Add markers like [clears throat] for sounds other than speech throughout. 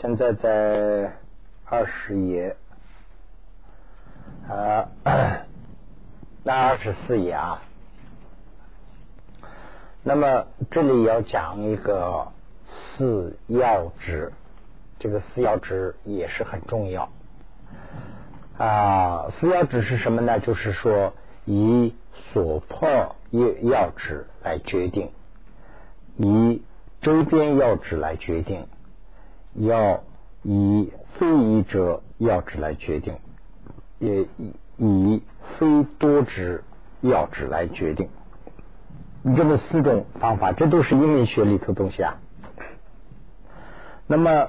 现在在二十页啊，[clears throat] 那二十四页啊。那么这里要讲一个四要旨，这个四要旨也是很重要啊。四要旨是什么呢？就是说以所破要要旨来决定，以周边要旨来决定，要以非一者要旨来决定，也以以非多之要旨来决定。你这么四种方法，这都是英文学里头东西啊。那么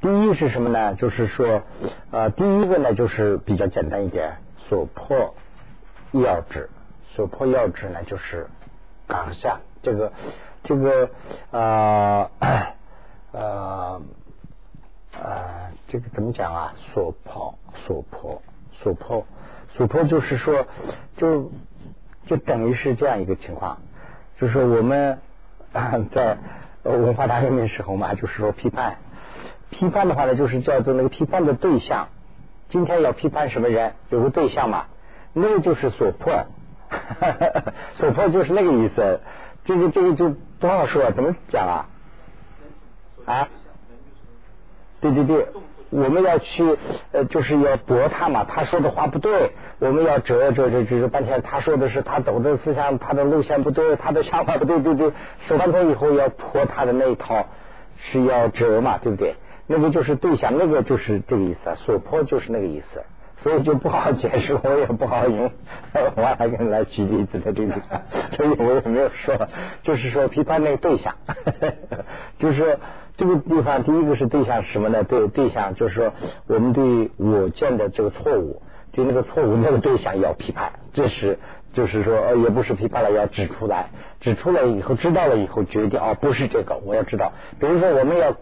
第一是什么呢？就是说，呃，第一个呢，就是比较简单一点，所破要旨，所破要旨呢，就是当下这个这个呃呃呃，呃这个怎么讲啊？所破所破所破所破，就是说，就就等于是这样一个情况。就是我们 [coughs] 在文化大革命时候嘛，就是说批判，批判的话呢，就是叫做那个批判的对象。今天要批判什么人，有个对象嘛，那个就是所破，[laughs] 所破就是那个意思。这个这个就不好说，怎么讲啊？啊？对对对。我们要去呃，就是要驳他嘛，他说的话不对，我们要折折折折半天。他说的是他走的思想，他的路线不对，他的想法不对，对对，说半天以后要破他的那一套，是要折嘛，对不对？那个就是对象，那个就是这个意思，所破就是那个意思，所以就不好解释，我也不好用，我还跟来举例子在这里，[laughs] 所以我也没有说，就是说批判那个对象，[laughs] 就是。这个地方，第一个是对象是什么呢？对对象就是说，我们对我见的这个错误，对那个错误那个对象要批判，这是就是说，呃，也不是批判了，要指出来，指出来以后，知道了以后，决定哦，不是这个，我要知道。比如说，我们要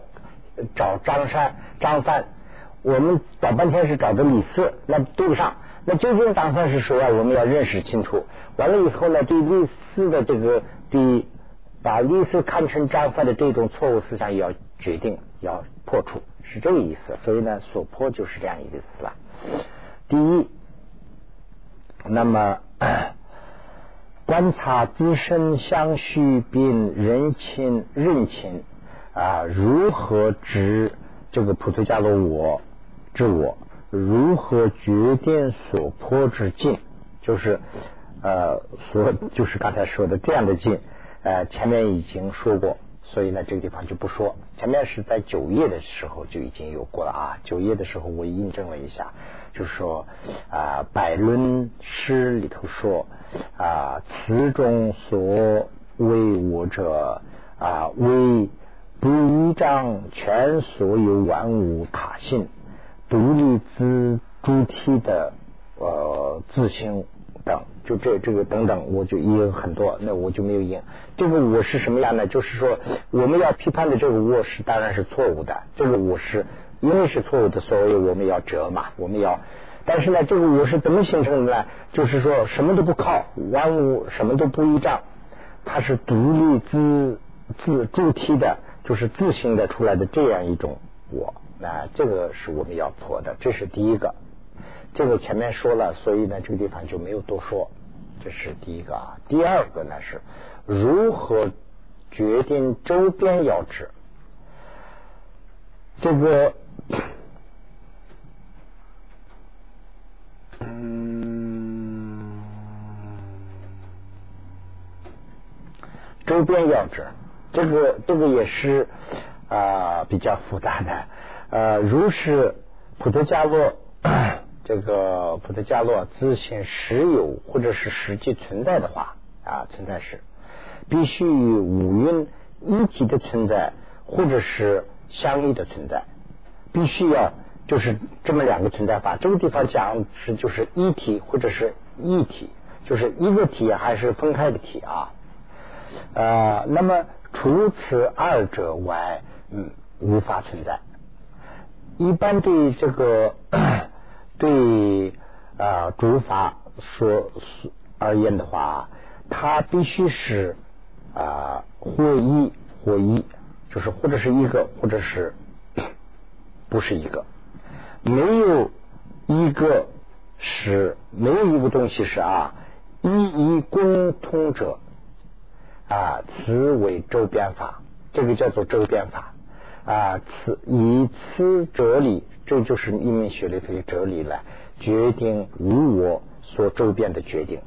找张三，张三，我们找半天是找的李四，那对不上。那究竟张三是谁啊？我们要认识清楚。完了以后呢，对李四的这个对。把李四看成张三的这种错误思想也，要决定要破除，是这个意思。所以呢，所破就是这样一个词了。第一，那么观察自身相续并人情认情啊，如何知这个普陀伽罗我知我？如何决定所破之境？就是呃，所就是刚才说的这样的境。呃，前面已经说过，所以呢，这个地方就不说。前面是在九页的时候就已经有过了啊。九页的时候我印证了一下，就是说啊，《百论诗》里头说啊，此中所谓我者啊，为不依仗全所有万物他性，独立自主体的呃自性。等就这这个等等，我就也有很多，那我就没有印。这个我是什么样呢？就是说，我们要批判的这个我是当然是错误的。这个我是因为是错误的，所以我们要折嘛，我们要。但是呢，这个我是怎么形成的呢？就是说什么都不靠，万物什么都不依仗，它是独立自自主体的，就是自行的出来的这样一种我。那这个是我们要破的，这是第一个。这个前面说了，所以呢，这个地方就没有多说。这是第一个啊。第二个呢是如何决定周边要旨？这个，嗯，周边要旨，这个这个也是啊比较复杂的。呃，如是普陀伽罗。这个普特伽罗自行实有或者是实际存在的话啊，存在是必须与五蕴一体的存在，或者是相异的存在，必须要就是这么两个存在法。这个地方讲是就是一体或者是一体，就是一个体还是分开的体啊？呃，那么除此二者外，嗯，无法存在。一般对这个。对啊，主法说而言的话，它必须是啊或一或一，就是或者是一个，或者是不是一个，没有一个是没有一个东西是啊一一共通者啊，此为周边法，这个叫做周边法。啊，此以此哲理，这就是一门学里头的哲理了决定无我所周边的决定，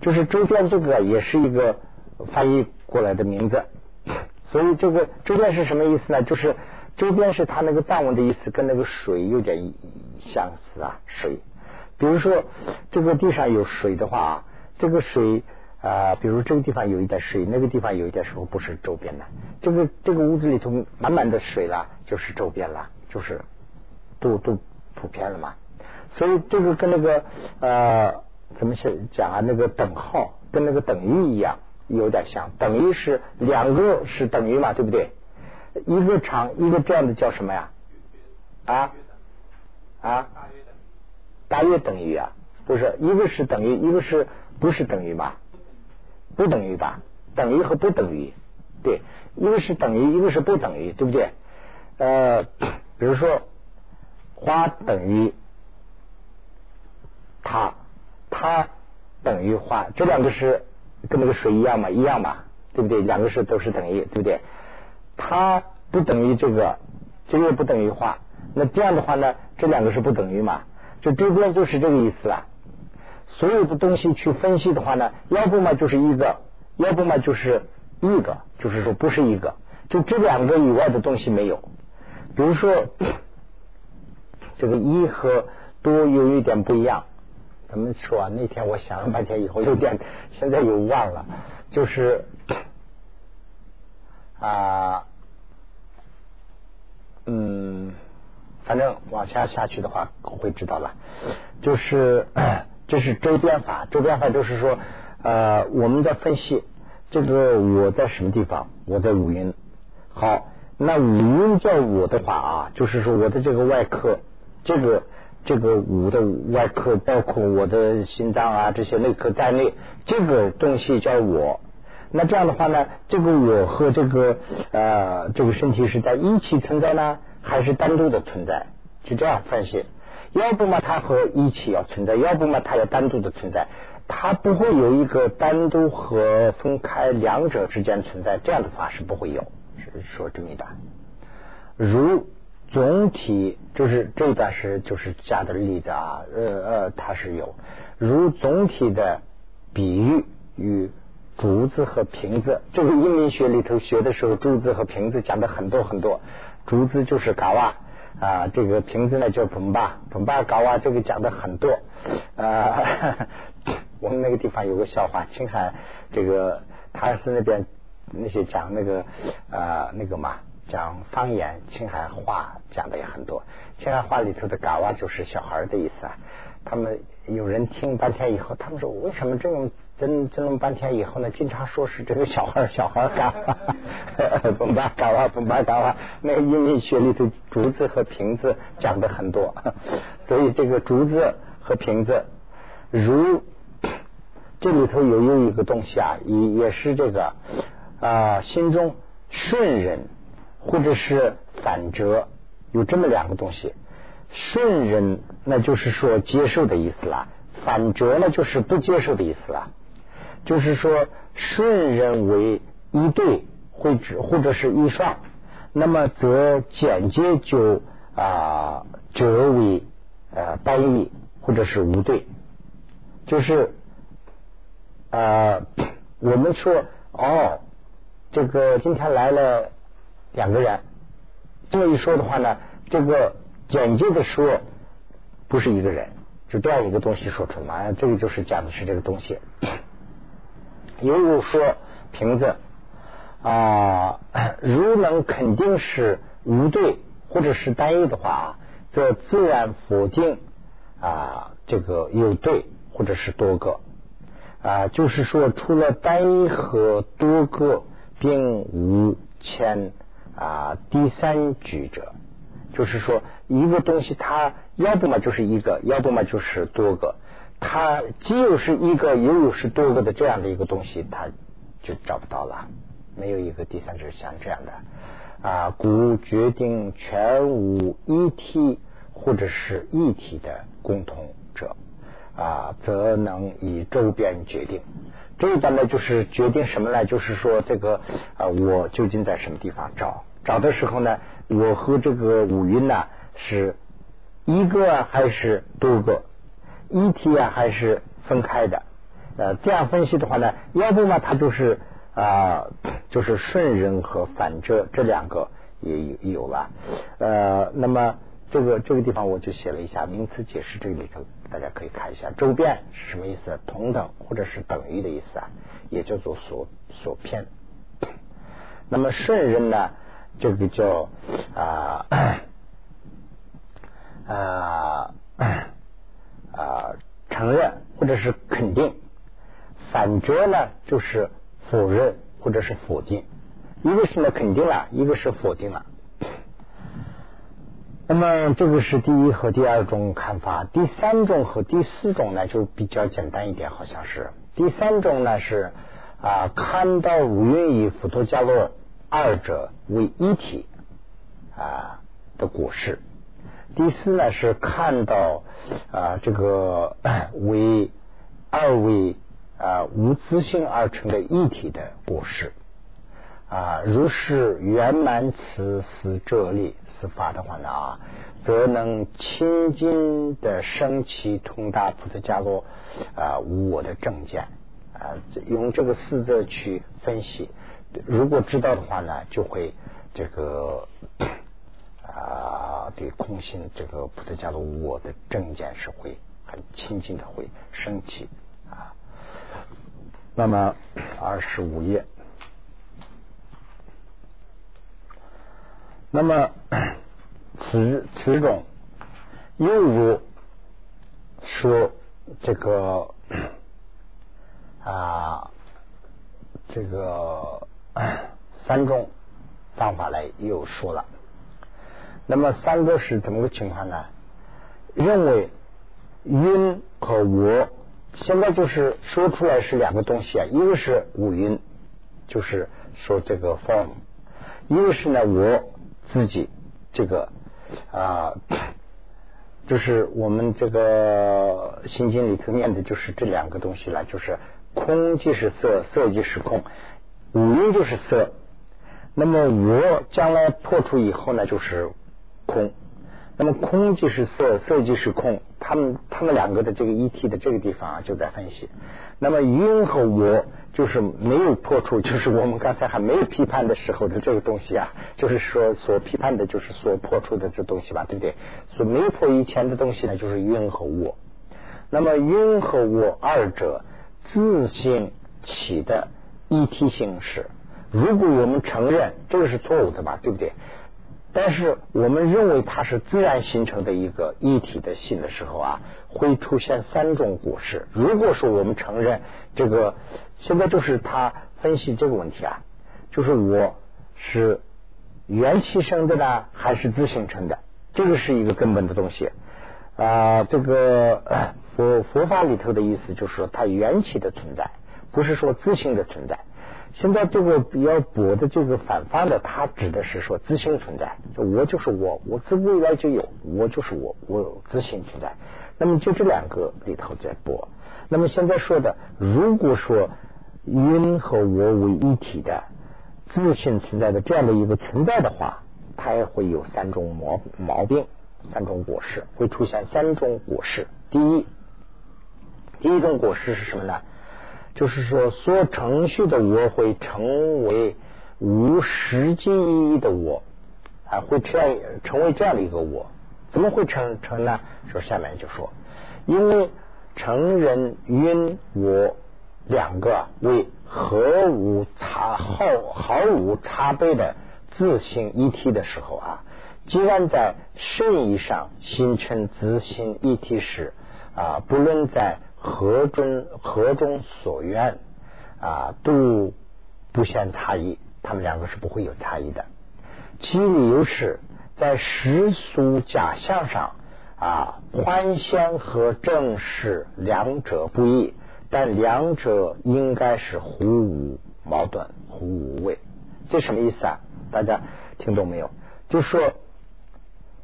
就是周边这个也是一个翻译过来的名字，[coughs] 所以这个周边是什么意思呢？就是周边是它那个藏文的意思，跟那个水有点相似啊，水。比如说这个地上有水的话，这个水啊，比如这个地方有一点水，那个地方有一点水，不是周边的。这个这个屋子里头满满的水了，就是周边了，就是都都普遍了嘛。所以这个跟那个呃，怎么讲讲啊？那个等号跟那个等于一样，有点像。等于是两个是等于嘛，对不对？一个长一个这样的叫什么呀？啊啊？大约等于啊？不是，一个是等于，一个是不是等于吧？不等于吧？等于和不等于，对，一个是等于，一个是不等于，对不对？呃，[coughs] 比如说花等于它，它等于花，这两个是跟那个水一样嘛？一样嘛？对不对？两个是都是等于，对不对？它不等于这个，这个不等于花，那这样的话呢，这两个是不等于嘛？就这周边就是这个意思了。所有的东西去分析的话呢，要不嘛就是一个，要不嘛就是一个，就是说不是一个，就这两个以外的东西没有。比如说，这个一和多有一点不一样。怎么说啊？那天我想了半天以后，有点 [laughs] 现在又忘了，就是啊，嗯。反正往下下去的话，会知道了。就是 [clears throat] 这是周边法，周边法就是说，呃，我们在分析这个我在什么地方，我在五音。好，那五音叫我的话啊，就是说我的这个外壳，这个这个五的外科，包括我的心脏啊这些内科在内，这个东西叫我。那这样的话呢，这个我和这个呃这个身体是在一起存在呢？还是单独的存在，就这样分析。要不嘛，它和一起要存在；要不嘛，它要单独的存在。它不会有一个单独和分开两者之间存在，这样的话是不会有。是说这么一段。如总体就是这段是就是加的例子啊，呃呃，它是有如总体的比喻与竹子和瓶子。这个英文学里头学的时候，竹子和瓶子讲的很多很多。竹子就是嘎哇啊，这个瓶子呢叫蓬巴，蓬巴嘎哇，这个讲的很多。呃，我们那个地方有个笑话，青海这个他是那边那些讲那个呃那个嘛，讲方言，青海话讲的也很多。青海话里头的嘎哇就是小孩的意思啊。他们有人听半天以后，他们说为什么这种？争争论半天以后呢，经常说是这个小孩小孩嘎，[laughs] 蹦吧嘎哇蹦吧嘎哇，那个英语学里头竹子和瓶子讲的很多，所以这个竹子和瓶子，如 [coughs] 这里头有有一个东西啊，也也是这个啊，心中顺人或者是反折，有这么两个东西，顺人那就是说接受的意思啦，反折呢就是不接受的意思啦。就是说，顺人为一对，或者或者是一双，那么则简介就啊折为呃单一，或者是无对。就是啊，[coughs] 我们说哦，这个今天来了两个人，这么一说的话呢，这个简介的说不是一个人，就这样一个东西说出来，这个就是讲的是这个东西。[clears throat] 犹如说瓶子啊，如能肯定是无对或者是单一的话，则自然否定啊这个有对或者是多个啊，就是说除了单一和多个，并无牵啊第三举者，就是说一个东西它要不嘛就是一个，要不嘛就是多个。它既有是一个，又有是多个的这样的一个东西，它就找不到了。没有一个第三者像这样的啊，故决定全无一体或者是一体的共同者啊，则能以周边决定。这一般呢，就是决定什么呢？就是说这个啊，我究竟在什么地方找？找的时候呢，我和这个五蕴呢是一个还是多个？一体啊还是分开的？呃，这样分析的话呢，要不嘛，它就是啊，就是顺人和反折这两个也有有了。呃，那么这个这个地方我就写了一下名词解释，这里头大家可以看一下，周边是什么意思？同等或者是等于的意思啊，也叫做所所偏。那么顺人呢，这个叫啊啊啊承认或者是肯定。反折呢，就是否认或者是否定，一个是呢肯定了，一个是否定了。那么这个是第一和第二种看法，第三种和第四种呢就比较简单一点，好像是第三种呢是啊看到五蕴与佛陀伽罗二者为一体啊的果实，第四呢是看到啊这个为二位。啊，无自性而成的一体的果实啊，如是圆满此思这力是法的话呢啊，则能清净的升起通达菩萨伽罗啊无我的正见啊，用这个四字去分析，如果知道的话呢，就会这个啊对空性这个菩萨伽罗无我的正见是会很清净的会升起啊。那么二十五页，那么 [coughs] 此此种又如说这个啊这个 [coughs] 三种方法来又说了，那么三个是怎么个情况呢？认为因和我。现在就是说出来是两个东西啊，一个是五音，就是说这个 form，一个是呢我自己这个啊，[coughs] 就是我们这个心经里头念的就是这两个东西了，就是空即是色，色即是空，五音就是色，那么我将来破除以后呢，就是空。那么空即是色，色即是空，他们他们两个的这个一体的这个地方啊，就在分析。那么因和我就是没有破除，就是我们刚才还没有批判的时候的这个东西啊，就是说所批判的就是所破除的这东西吧，对不对？所没破以前的东西呢，就是因和我。那么因和我二者自性起的一体性是，如果我们承认这个是错误的吧，对不对？但是我们认为它是自然形成的一个一体的性的时候啊，会出现三种果实。如果说我们承认这个，现在就是他分析这个问题啊，就是我是元气生的呢，还是自形成的？这个是一个根本的东西啊。这个佛佛法里头的意思就是说，它元气的存在，不是说自性的存在。现在这个比较薄的这个反方的，它指的是说自信存在，就我就是我，我自古以来就有，我就是我，我有自信存在。那么就这两个里头在播。那么现在说的，如果说因和我为一体的自信存在的这样的一个存在的话，它也会有三种毛毛病，三种果实会出现三种果实。第一，第一种果实是什么呢？就是说，所程序的我会成为无实际意义的我啊，会这样成为这样的一个我，怎么会成成呢？说下面就说，因为成人因我两个为毫无差毫毫无差别的自性一体的时候啊，既然在圣意上形成自性一体时啊，不论在。何中何中所愿啊，都不相差异，他们两个是不会有差异的。其理由是在世俗假象上啊，幻象和正实两者不异，但两者应该是互无矛盾、互无畏。这什么意思啊？大家听懂没有？就说，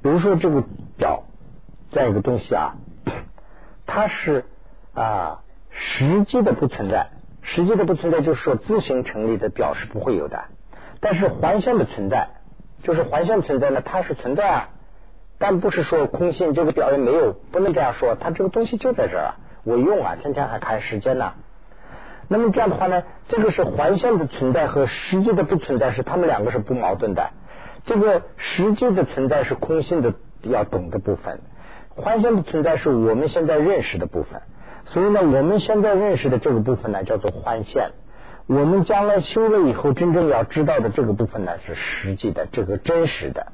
比如说这个表这样一个东西啊，它是啊实际的不存在，实际的不存在，就是说自行成立的表是不会有的。但是环相的存在，就是环相存在呢，它是存在啊，但不是说空性这个表也没有，不能这样说，它这个东西就在这儿啊，我用啊，天天还看时间呢。那么这样的话呢，这个是环相的存在和实际的不存在是他们两个是不矛盾的。这个实际的存在是空性的要懂的部分，环相的存在是我们现在认识的部分。所以呢，我们现在认识的这个部分呢，叫做环现。我们将来修了以后，真正要知道的这个部分呢，是实际的，这个真实的。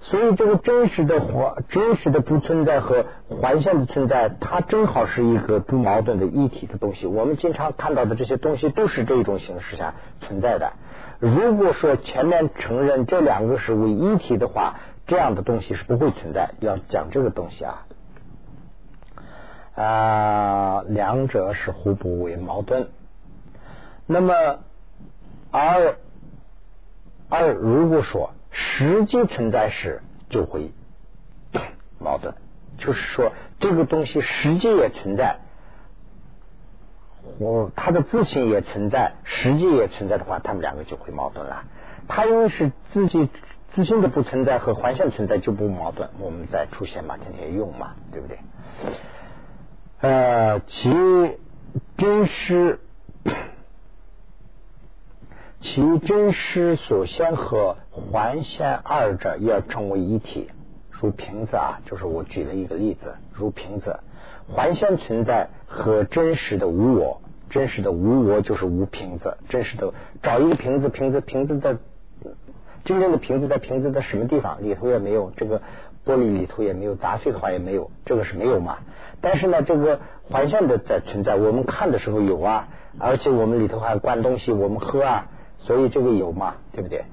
所以，这个真实的环、真实的不存在和环线的存在，它正好是一个不矛盾的一体的东西。我们经常看到的这些东西，都是这种形式下存在的。如果说前面承认这两个是为一体的话，这样的东西是不会存在。要讲这个东西啊，啊，两者是互不为矛盾。那么，而而如果说。实际存在时就会矛盾，就是说这个东西实际也存在，我它的自信也存在，实际也存在的话，他们两个就会矛盾了。它因为是自己自信的不存在和环象存在就不矛盾，我们再出现嘛，天天用嘛，对不对？呃，其真实。[coughs] 其真实所先和环现二者要成为一体，如瓶子啊，就是我举了一个例子，如瓶子，环现存在和真实的无我，真实的无我就是无瓶子，真实的找一个瓶子，瓶子瓶子在真正的瓶子在瓶子的什么地方？里头也没有，这个玻璃里头也没有砸碎的话也没有，这个是没有嘛？但是呢，这个环现的在存在，我们看的时候有啊，而且我们里头还灌东西，我们喝啊。所以这个有嘛，对不对？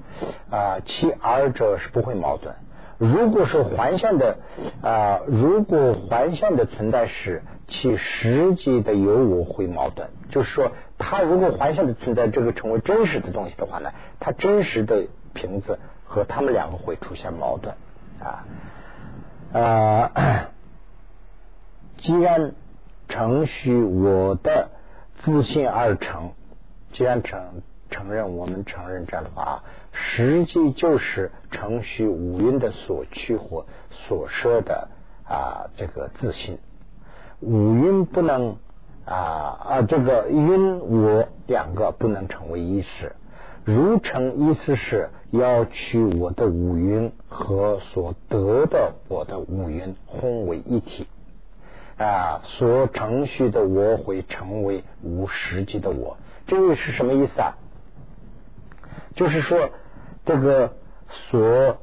啊，其二者是不会矛盾。如果是环相的啊，如果环相的存在时，其实际的有我会矛盾。就是说，它如果环相的存在，这个成为真实的东西的话呢，它真实的瓶子和他们两个会出现矛盾啊。啊，既然程序我的自信而成，既然承。承认，我们承认这样的话，实际就是程序五蕴的所趋或所设的啊，这个自信。五蕴不能啊啊，这个蕴我两个不能成为一识。如成意思是要取我的五蕴和所得的我的五蕴混为一体啊，所程序的我会成为无实际的我。这个是什么意思啊？就是说，这个所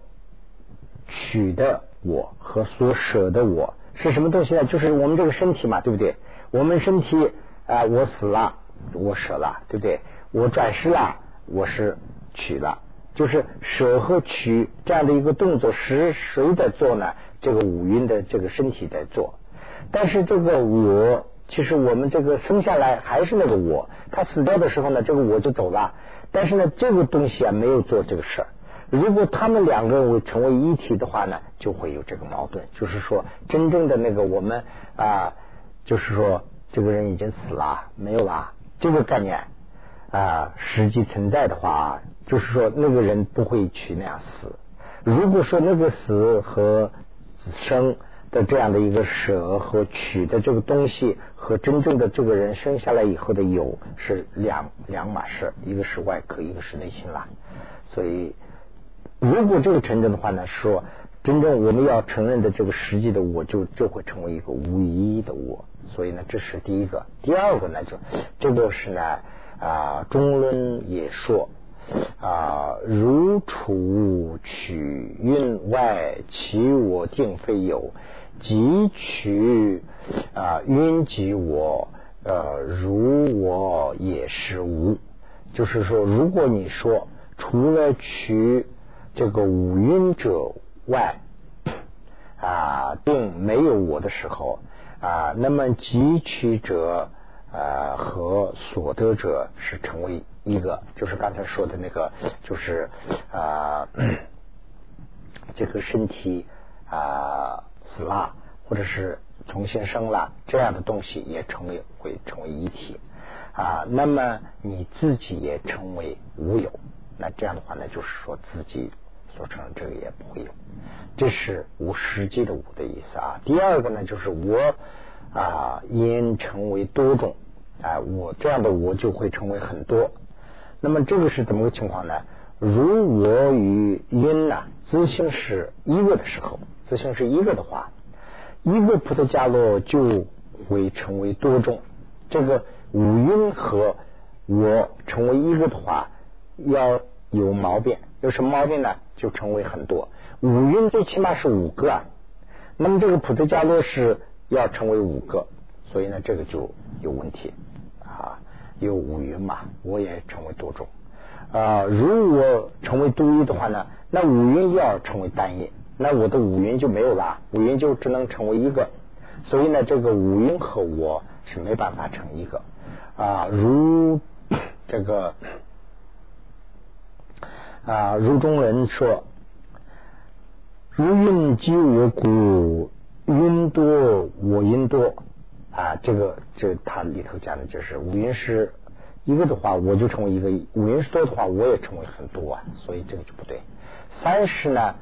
取的我和所舍的我是什么东西呢？就是我们这个身体嘛，对不对？我们身体啊，我死了，我舍了，对不对？我转世了，我是取了，就是舍和取这样的一个动作是谁在做呢？这个五蕴的这个身体在做。但是这个我，其实我们这个生下来还是那个我，他死掉的时候呢，这个我就走了。但是呢，这个东西啊没有做这个事儿。如果他们两个为成为一体的话呢，就会有这个矛盾。就是说，真正的那个我们啊，就是说这个人已经死了，没有了这个概念啊，实际存在的话，就是说那个人不会去那样死。如果说那个死和生。这样的一个舍和取的这个东西，和真正的这个人生下来以后的有是两两码事，一个是外壳，一个是内心啦。所以，如果这个成真的话呢，说真正我们要承认的这个实际的我，就就会成为一个无一的我。所以呢，这是第一个。第二个呢，就这个是呢啊，中论也说。啊，如处取运外，其我定非有；即取啊因即我，呃，如我也是无。就是说，如果你说除了取这个五蕴者外啊，并没有我的时候啊，那么汲取者啊和所得者是成为。一个就是刚才说的那个，就是啊 [clears throat] 这个身体啊死了，或者是重新生了，这样的东西也成为会成为一体啊。那么你自己也成为无有，那这样的话呢，就是说自己所成这个也不会有。这是无实际的无的意思啊。第二个呢，就是我啊因成为多种啊，我这样的我就会成为很多。那么这个是怎么个情况呢？如我与因呐，自性是一个的时候，自性是一个的话，一个菩提伽罗就会成为多种。这个五蕴和我成为一个的话，要有毛病，有什么毛病呢？就成为很多。五蕴最起码是五个，啊，那么这个菩提伽罗是要成为五个，所以呢，这个就有问题啊。有五蕴嘛，我也成为多种。啊，如果成为独一的话呢，那五蕴要成为单一，那我的五蕴就没有了，五蕴就只能成为一个。所以呢，这个五蕴和我是没办法成一个啊。如 [coughs] 这个啊，如中人说：“如运即我故，云多我因多。”啊，这个这它里头讲的就是五蕴是。一个的话，我就成为一个；五音是多的话，我也成为很多啊。所以这个就不对。三是呢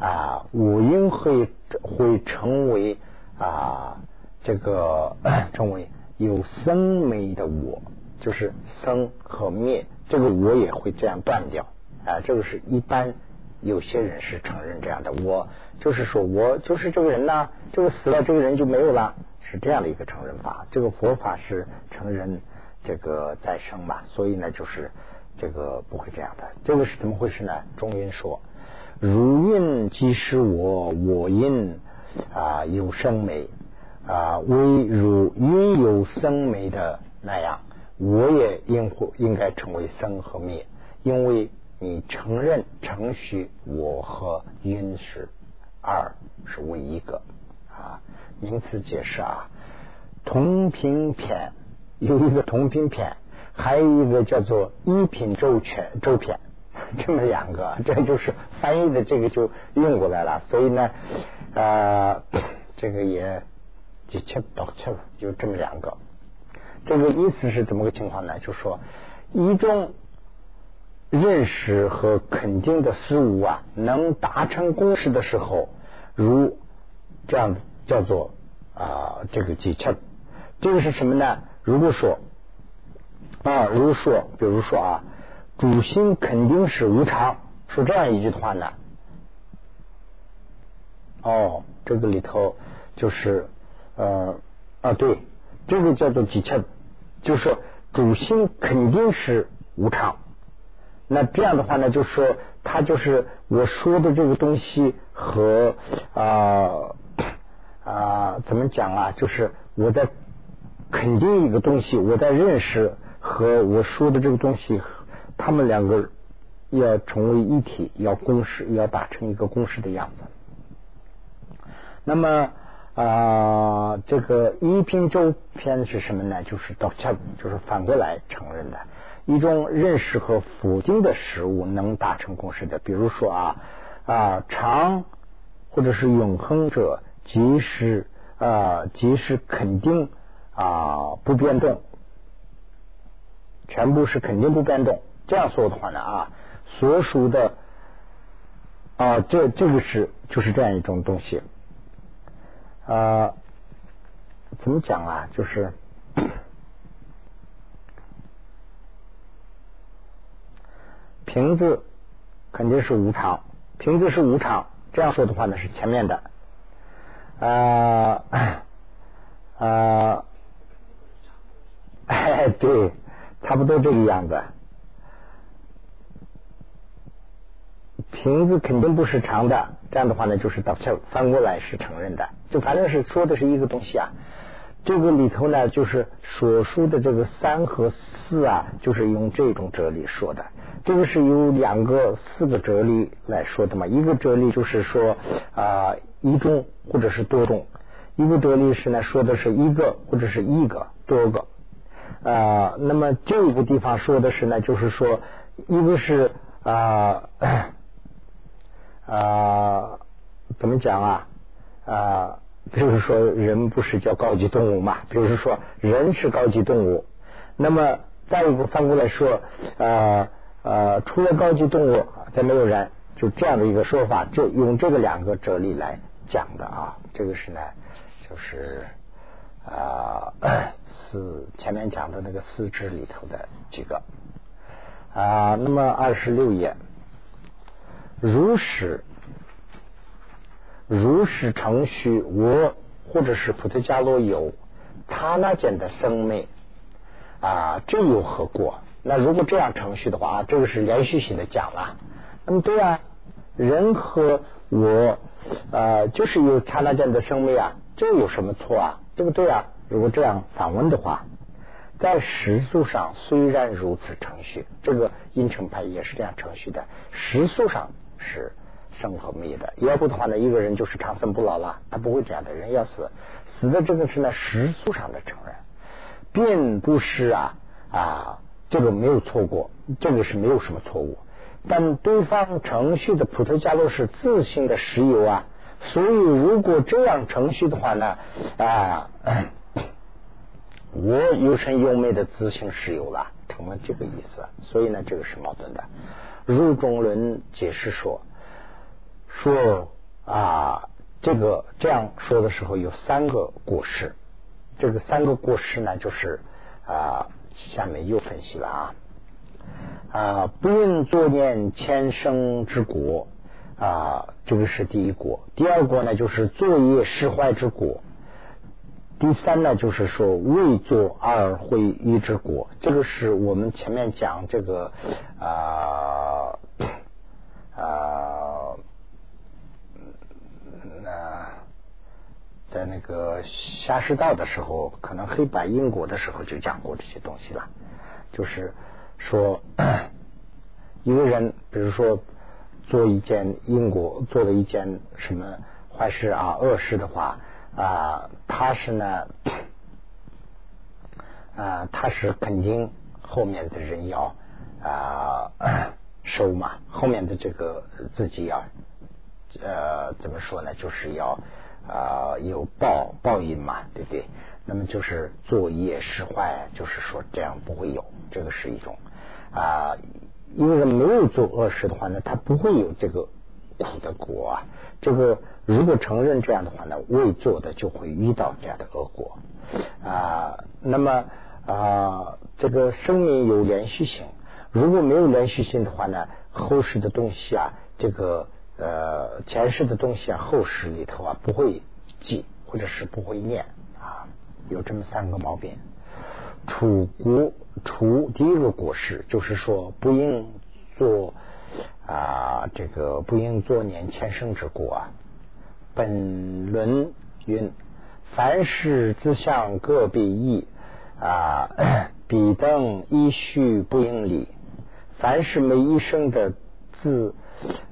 啊，五音会会成为啊这个 [coughs] 成为有生灭的我，就是生和灭，这个我也会这样断掉啊。这个是一般有些人是承认这样的，我就是说我就是这个人呐，这个死了，这个人就没有了，是这样的一个承认法。这个佛法是承认。这个再生嘛，所以呢，就是这个不会这样的。这个是怎么回事呢？中音说：“如运即是我，我因啊有生美啊，为如因有生美的那样，我也应会应该成为生和灭，因为你承认程序我和因是二是为一个啊。名词解释啊，同频篇。”有一个同频篇，还有一个叫做一品周全周篇，[laughs] 这么两个，这就是翻译的这个就用过来了。所以呢，呃，这个也几切到切了，就这么两个。这个意思是怎么个情况呢？就说一种认识和肯定的事物啊，能达成共识的时候，如这样叫做啊，这个几千，这个是什么呢？如果说啊，如果说，比如说啊，主心肯定是无常，说这样一句话呢，哦，这个里头就是呃啊，对，这个叫做几切，就是主心肯定是无常。那这样的话呢，就是说，他就是我说的这个东西和啊啊，怎么讲啊？就是我在。肯定一个东西，我在认识和我说的这个东西，他们两个要成为一体，要共识，要达成一个共识的样子。那么啊，这个一品周篇是什么呢？就是倒恰，就是反过来承认的一种认识和否定的事物能达成共识的。比如说啊啊，常或者是永恒者，即使啊，即使肯定。啊，不变动，全部是肯定不变动。这样说的话呢，啊，所属的啊，这这个是就是这样一种东西。啊，怎么讲啊？就是瓶子肯定是无常，瓶子是无常。这样说的话呢，是前面的。啊啊。哎，[laughs] 对，差不多这个样子。瓶子肯定不是长的，这样的话呢，就是倒切翻过来是承认的，就反正是说的是一个东西啊。这个里头呢，就是所说的这个三和四啊，就是用这种哲理说的。这个是由两个、四个哲理来说的嘛。一个哲理就是说啊，一种或者是多种；一个哲理是呢，说的是一个或者是一个多个。啊，那么这个地方说的是呢，就是说，一个是啊啊，怎么讲啊？啊，比如说人不是叫高级动物嘛？比如说人是高级动物，那么再一个反过来说，呃呃，除了高级动物，再没有人，就这样的一个说法，就用这个两个哲理来讲的啊。这个是呢，就是啊四前面讲的那个四肢里头的几个啊。那么二十六页，如实。如实程序，我或者是菩提伽罗有刹那间的生灭啊，这有何过？那如果这样程序的话，这个是连续性的讲了。那么对啊，人和我啊，就是有刹那间的生灭啊，这有什么错啊？对不对啊？如果这样反问的话，在时速上虽然如此程序，这个阴程派也是这样程序的，时速上是。生和灭的，要不的话呢，一个人就是长生不老了，他不会这样的。人要死，死的这个是呢时速上的承认，并不是啊啊，这个没有错过，这个是没有什么错误。但对方程序的普特加罗是自信的石油啊，所以如果这样程序的话呢啊，我有成优美的自信石油了，成了这个意思。所以呢，这个是矛盾的。入中论解释说。说啊，这个这样说的时候有三个过失，这个三个过失呢，就是啊，下面又分析了啊。啊，不应作念千生之果啊，这个是第一果；第二果呢，就是作业失坏之果；第三呢，就是说未作二会一之果。这个是我们前面讲这个啊啊。那在那个下士道的时候，可能黑白因果的时候就讲过这些东西了。就是说，一个人，比如说做一件因果，做了一件什么坏事啊、恶事的话啊，他是呢啊，他是肯定后面的人要啊收嘛，后面的这个自己要。呃，怎么说呢？就是要啊有报报应嘛，对不对？那么就是作业失坏，就是说这样不会有，这个是一种啊。因为他没有做恶事的话呢，他不会有这个苦的果啊。这个如果承认这样的话呢，未做的就会遇到这样的恶果啊。那么啊，这个生命有连续性，如果没有连续性的话呢，后世的东西啊，这个。呃，前世的东西啊，后世里头啊不会记，或者是不会念啊，有这么三个毛病。楚国除第一个国事，就是说不应做啊，这个不应作年前生之故啊。本论云：凡事自相各必异啊，[clears throat] 彼等依序不应理。凡是每一生的字。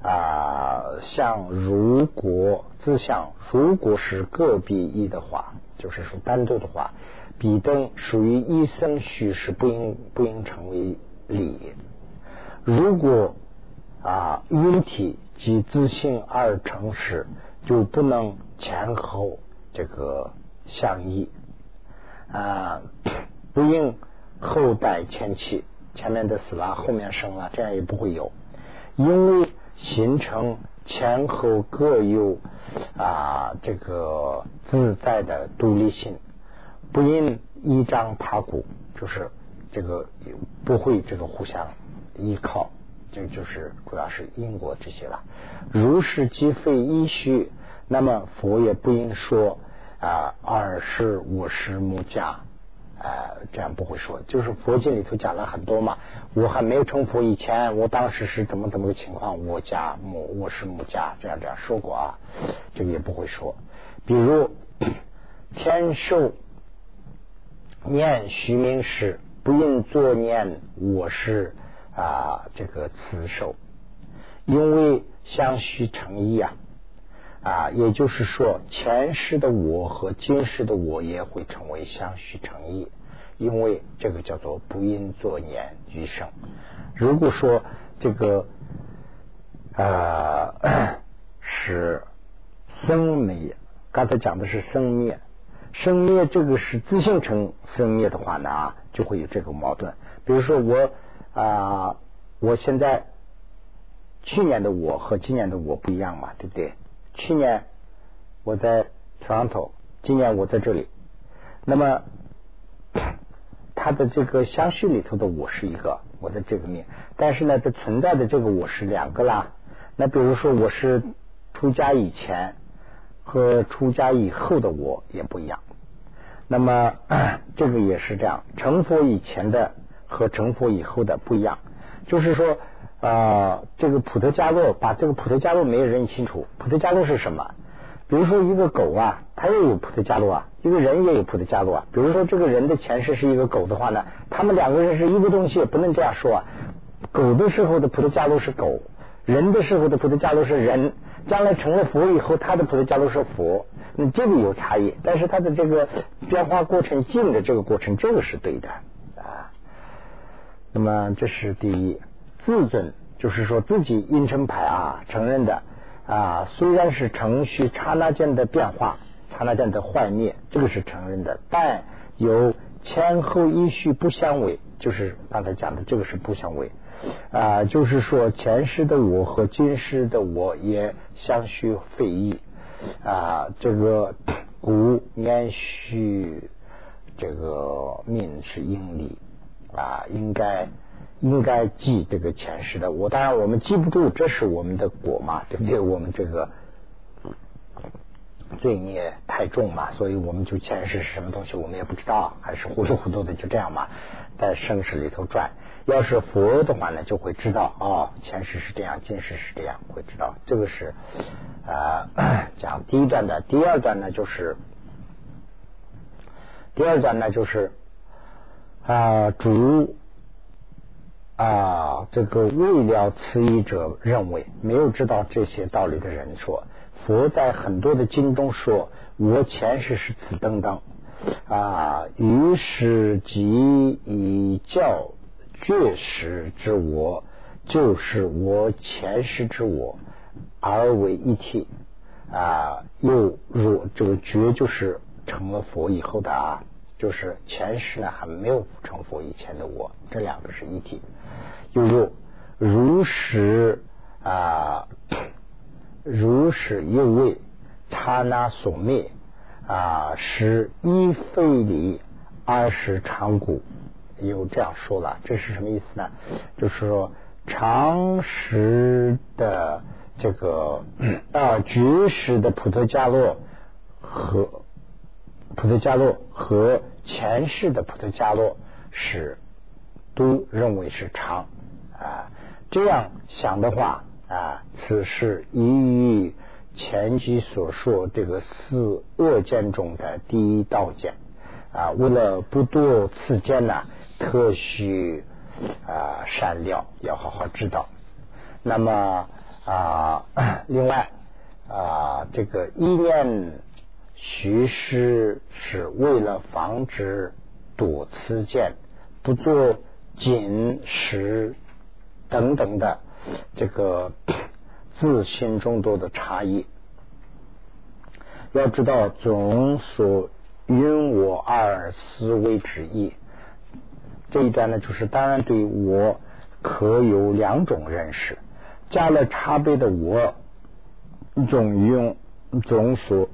啊，像如果自相如果是个别异的话，就是说单独的话，彼等属于一生虚是不应不应成为理。如果啊因体及自性而成时，就不能前后这个相依啊，不应后代前期，前面的死了，后面生了，这样也不会有，因为。形成前后各有啊这个自在的独立性，不应依仗他故，就是这个不会这个互相依靠，这就是主要是因果这些了。如是即非依虚，那么佛也不应说啊二是我是母家。呃，这样不会说，就是佛经里头讲了很多嘛。我还没有成佛以前，我当时是怎么怎么个情况？我家母，我是母家，这样这样说过啊，这个也不会说。比如天寿念虚名时，不应作念我是啊这个慈寿，因为相续成一啊啊，也就是说前世的我和今世的我也会成为相续成一。因为这个叫做不因作念余生。如果说这个呃 [coughs] 是生灭。刚才讲的是生灭，生灭这个是自性成生灭的话呢，就会有这个矛盾。比如说我啊，我现在去年的我和今年的我不一样嘛，对不对？去年我在 Toronto，今年我在这里，那么他的这个相续里头的我是一个我的这个命，但是呢，它存在的这个我是两个啦。那比如说我是出家以前。和出家以后的我也不一样，那么 [clears throat] 这个也是这样，成佛以前的和成佛以后的不一样，就是说啊，这个普特伽罗把这个普特伽罗没有认清楚，普特伽罗是什么？比如说一个狗啊，它也有普特伽罗啊，一个人也有普特伽罗啊。比如说这个人的前世是一个狗的话呢，他们两个人是一个东西，不能这样说啊。狗的时候的普特伽罗是狗，人的时候的普特伽罗是人。将来成了佛以后，他的菩提伽罗是佛，那这个有差异，但是他的这个变化过程、静的这个过程，这个是对的。那么这是第一，自尊就是说自己因成牌啊，承认的啊，虽然是程序刹那间的变化，刹那间的幻灭，这个是承认的，但有前后依序不相违，就是刚才讲的这个是不相违。啊，就是说前世的我和今世的我也相续非异啊，这个故延续这个命是应理啊，应该应该记这个前世的我，当然我们记不住，这是我们的果嘛，对不对？我们这个罪孽太重嘛，所以我们就前世是什么东西我们也不知道，还是糊里糊涂的就这样嘛，在生死里头转。要是佛的话呢，就会知道哦，前世是这样，今世是这样，会知道这个是啊讲第一段的。第二段呢，就是第二段呢，就是啊主啊这个未了此意者认为，没有知道这些道理的人说，佛在很多的经中说，我前世是此等等啊，于是即以教。觉识之我，就是我前世之我，而为一体啊。又若这个觉，就是成了佛以后的啊，就是前世呢还没有成佛以前的我，这两个是一体。又如如实啊，如实又为刹那所灭啊，是一非离，二是长故。又这样说了，这是什么意思呢？就是说，常识的这个 [clears throat] 啊，觉识的普特伽罗和普特伽罗和前世的普特伽罗是都认为是常啊。这样想的话啊，此事依于前期所说这个四恶见中的第一道见啊。为了不多次见呢。特需啊善料要好好知道。那么啊，[coughs] 另外啊，这个意念虚实是为了防止多次见，不做紧实等等的这个 [clears throat] 自心中多的差异。要知道总所因我二思维之意。这一段呢，就是当然对我可有两种认识，加了差别的我总用总所，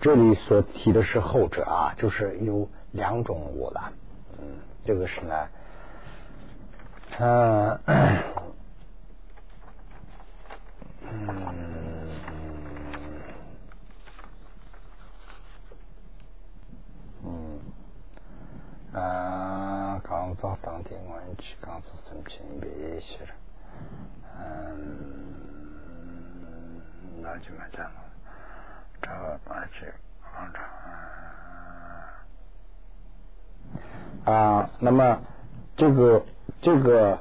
这里所提的是后者啊，就是有两种我了，嗯，这个是呢，嗯，嗯。啊，刚早当天晚去，刚早生病没些了。嗯，那就没讲了。这而且啊，啊，那么这个这个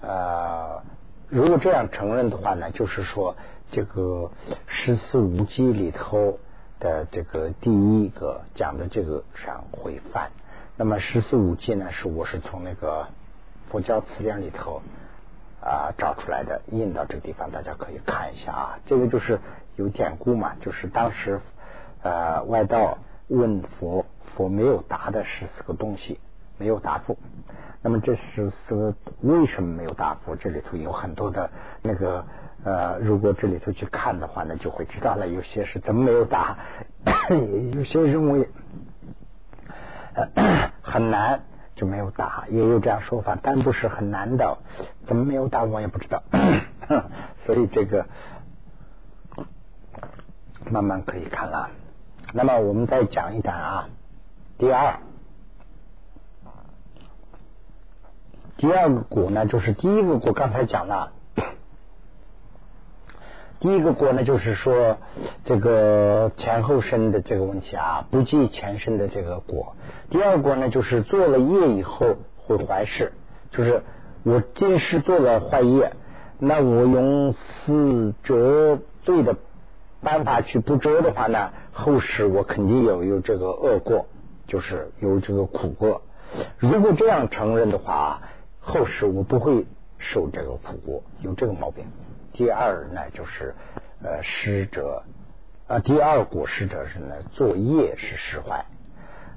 啊，如果这样承认的话呢，就是说这个十四无记里头的这个第一个讲的这个上会犯。那么十四五戒呢？是我是从那个佛教词典里头啊找出来的，印到这个地方，大家可以看一下啊。这个就是有典故嘛，就是当时呃外道问佛，佛没有答的十四个东西，没有答复。那么这十四个为什么没有答复？这里头有很多的那个呃，如果这里头去看的话呢，就会知道了。有些是怎么没有答，[coughs] 有些认为很难就没有答，也有这样说法，但不是很难的，怎么没有答我也不知道。[coughs] 所以这个慢慢可以看了。那么我们再讲一讲啊，第二。第二个果呢，就是第一个果，刚才讲了。[coughs] 第一个果呢，就是说这个前后生的这个问题啊，不计前生的这个果。第二个果呢，就是做了业以后会坏事，就是我今世做了坏业，那我用死折罪的办法去不周的话呢，后世我肯定有有这个恶过，就是有这个苦过。如果这样承认的话。后世我不会受这个苦过，有这个毛病。第二呢，就是呃失者啊，第二果失者是呢，作业是失坏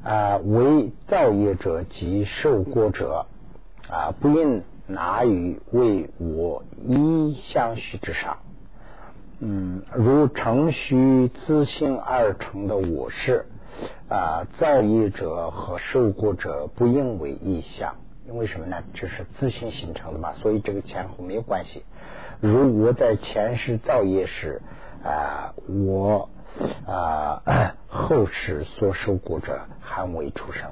啊，为造业者及受过者啊，不应拿于为我一相续之上。嗯，如程序自性而成的我是啊，造业者和受过者不应为一相。因为什么呢？这是自行形成的嘛，所以这个前后没有关系。如我在前世造业时啊，我啊 [coughs] 后世所受果者还未出生，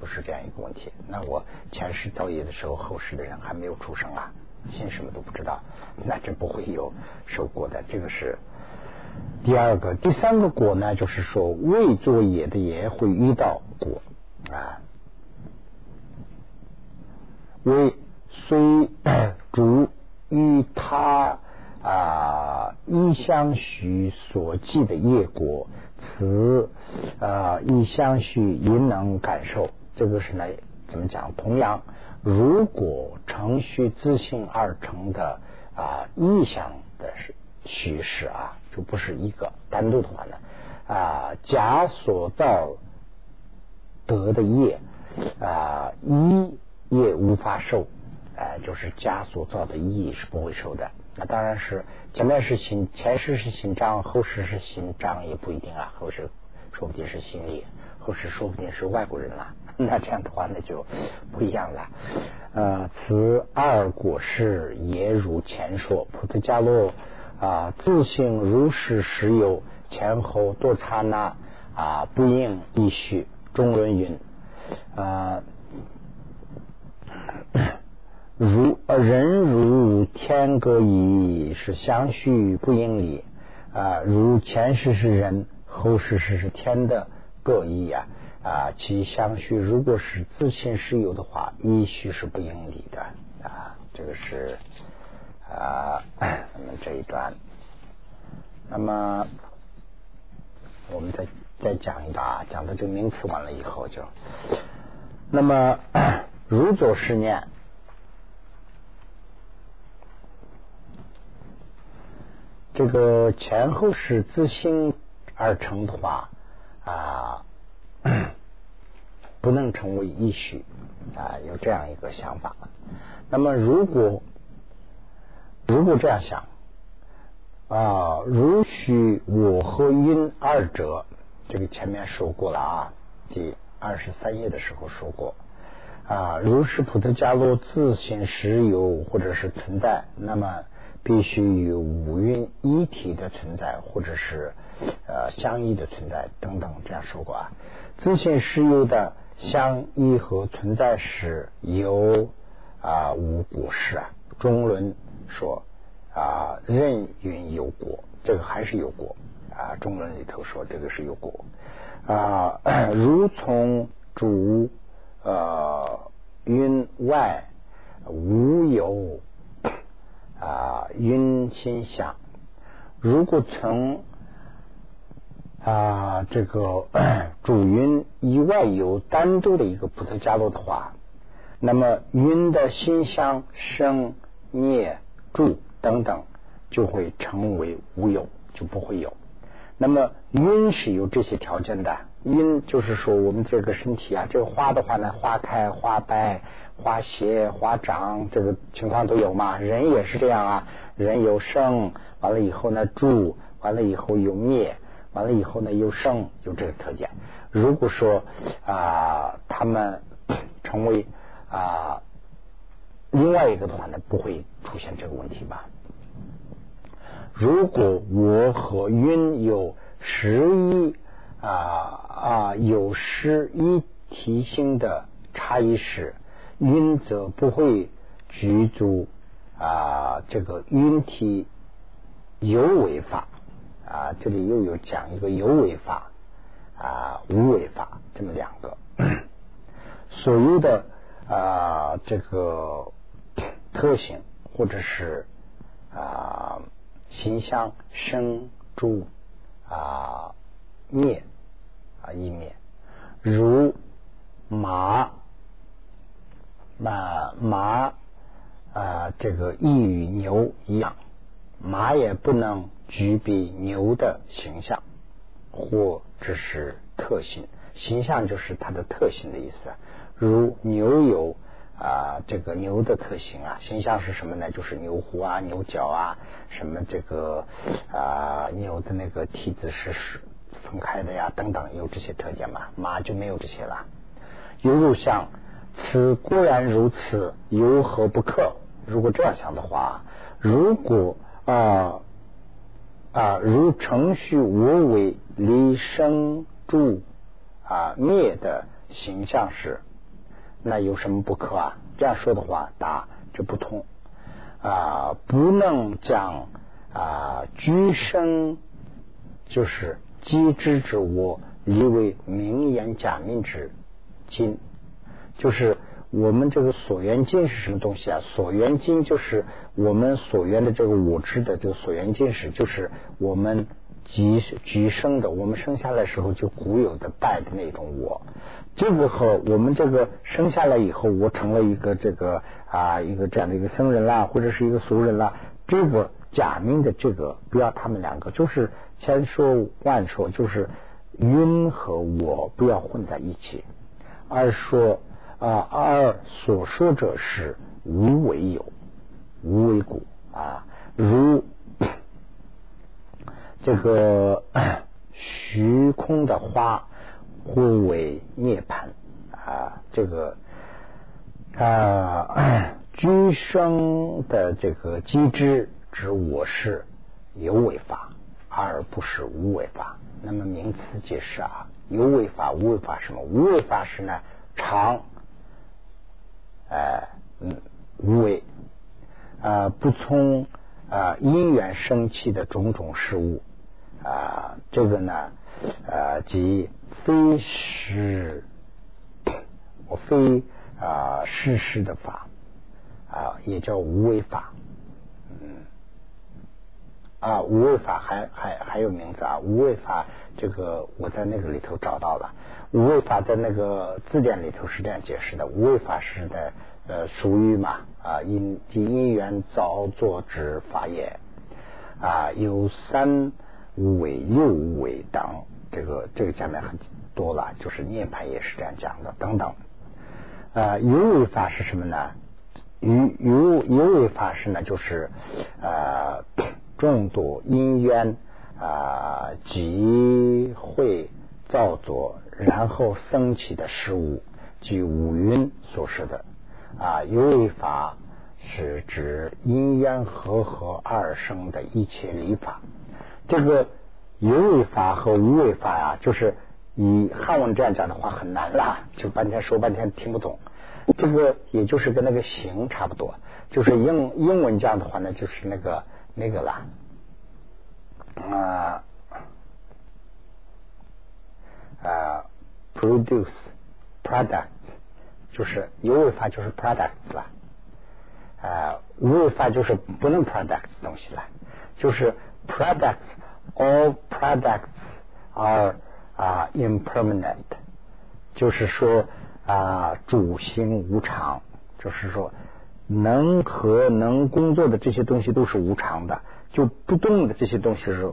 不是这样一个问题。那我前世造业的时候，后世的人还没有出生啊，心什么都不知道，那这不会有受果的。这个是第二个，第三个果呢，就是说未作业的也会遇到果啊。为虽 [coughs] 主与他啊一相许所记的业果，此啊一相许应能感受。这个是呢怎么讲？同样，如果程序自性而成的啊意象的是叙事啊，就不是一个单独的话呢啊假所造得的业啊一。业无法受，哎，就是假所造的业是不会受的。那当然是前面是心，前世是心障，后世是心障也不一定啊。后世说不定是心力，后世说不定是外国人了。[laughs] 那这样的话，那就不一样了。呃，此二果是也如前说，菩提伽罗啊，自性如是实有，前后多刹那啊，不应一序。中论云啊。如人如天各异，是相续不应理啊。如前世是人，后世是是天的各异啊啊。其相续如果是自信是有的话，依序是不应理的啊。这个是啊，[clears throat] 那么这一段，那么我们再再讲一段啊，讲到这个名词完了以后就，那么。[clears throat] 如作是念，这个前后是自心而成的话啊，[clears throat] 不能成为一虚啊，有这样一个想法。那么如果如果这样想啊，如许我和因二者，这个前面说过了啊，第二十三页的时候说过。啊，如是菩提伽罗自性实有或者是存在，那么必须与五蕴一体的存在，或者是呃相依的存在等等，这样说过啊。自性实有的相依和存在时有啊无果是啊。中论说啊任云有果，这个还是有果啊。中论里头说这个是有果啊，[clears throat] 如从主。呃，云外无有啊，云心想。如果从啊这个 [clears throat] 主云以外有单独的一个菩萨伽罗的话，那么云的心相生灭、住等等，就会成为无有，就不会有。那么因是有这些条件的，因就是说我们这个身体啊，这个花的话呢，花开花败、花谢花长，这个情况都有嘛。人也是这样啊，人有生，完了以后呢住，完了以后有灭，完了以后呢又生，有这个特点。如果说啊，他们成为啊另外一个的话呢，不会出现这个问题吧？如果我和云有十一啊啊有十一提性的差异时，云则不会居住啊这个云体有为法啊，这里又有讲一个有为法啊无为法这么两个，所有的啊这个特性或者是啊。形象生住啊灭啊一灭，如马马马啊这个异与牛一样，马也不能举比牛的形象或者是特性，形象就是它的特性的意思，如牛有。啊，这个牛的特性啊，形象是什么呢？就是牛胡啊、牛角啊，什么这个啊牛的那个蹄子是是分开的呀，等等，有这些特点嘛？马就没有这些了。犹如像此固然如此，有何不可？如果这样想的话，如果啊啊如程序无为离生住啊灭的形象是。那有什么不可啊？这样说的话，答就不通啊，不能将啊居生就是机知之我，以为名言假名之经，就是我们这个所缘境是什么东西啊？所缘境就是我们所缘的这个我知的这个所缘境是，就是我们即即生的，我们生下来时候就固有的带的那种我。这个和我们这个生下来以后，我成了一个这个啊一个这样的一个僧人啦，或者是一个俗人啦，这个假名的这个不要他们两个，就是千说万说，就是云和我不要混在一起，而说啊而所说者是无为有，无为故啊，如这个 [coughs] 虚空的花。或为涅盘啊，这个啊居生的这个机制指我是有为法，而不是无为法。那么名词解释啊，有为法、无为法什么？无为法是呢，常哎嗯无为啊，不从啊因缘生起的种种事物啊，这个呢啊即。非是，我非啊事实的法啊，也叫无为法。嗯，啊，无为法还还还有名字啊，无为法这个我在那个里头找到了，无为法在那个字典里头是这样解释的：无为法是的呃俗语嘛啊因因缘造作之法也啊有三无为又无为等。这个这个下面很多了，就是涅槃也是这样讲的，等等。呃，有为法是什么呢？有有有为法是呢，就是呃众多因缘啊集会造作，然后升起的事物，即五蕴所示的啊。有为法是指因缘和合而生的一切理法，这个。有为法和无为法呀，就是以汉文这样讲的话很难啦，就半天说半天听不懂。这个也就是跟那个行差不多，就是英英文讲的话呢，就是那个那个啦啊呃，produce product，就是有为法就是 products 了啊，无为法就是不能 products 东西了，就是 products all products are 啊 impermanent，就是说啊主心无常，就是说能和能工作的这些东西都是无常的，就不动的这些东西是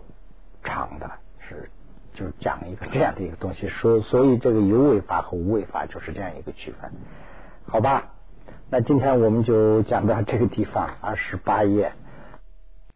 常的，是就讲一个这样的一个东西。说所以这个有为法和无为法就是这样一个区分，好吧？那今天我们就讲到这个地方，二十八页。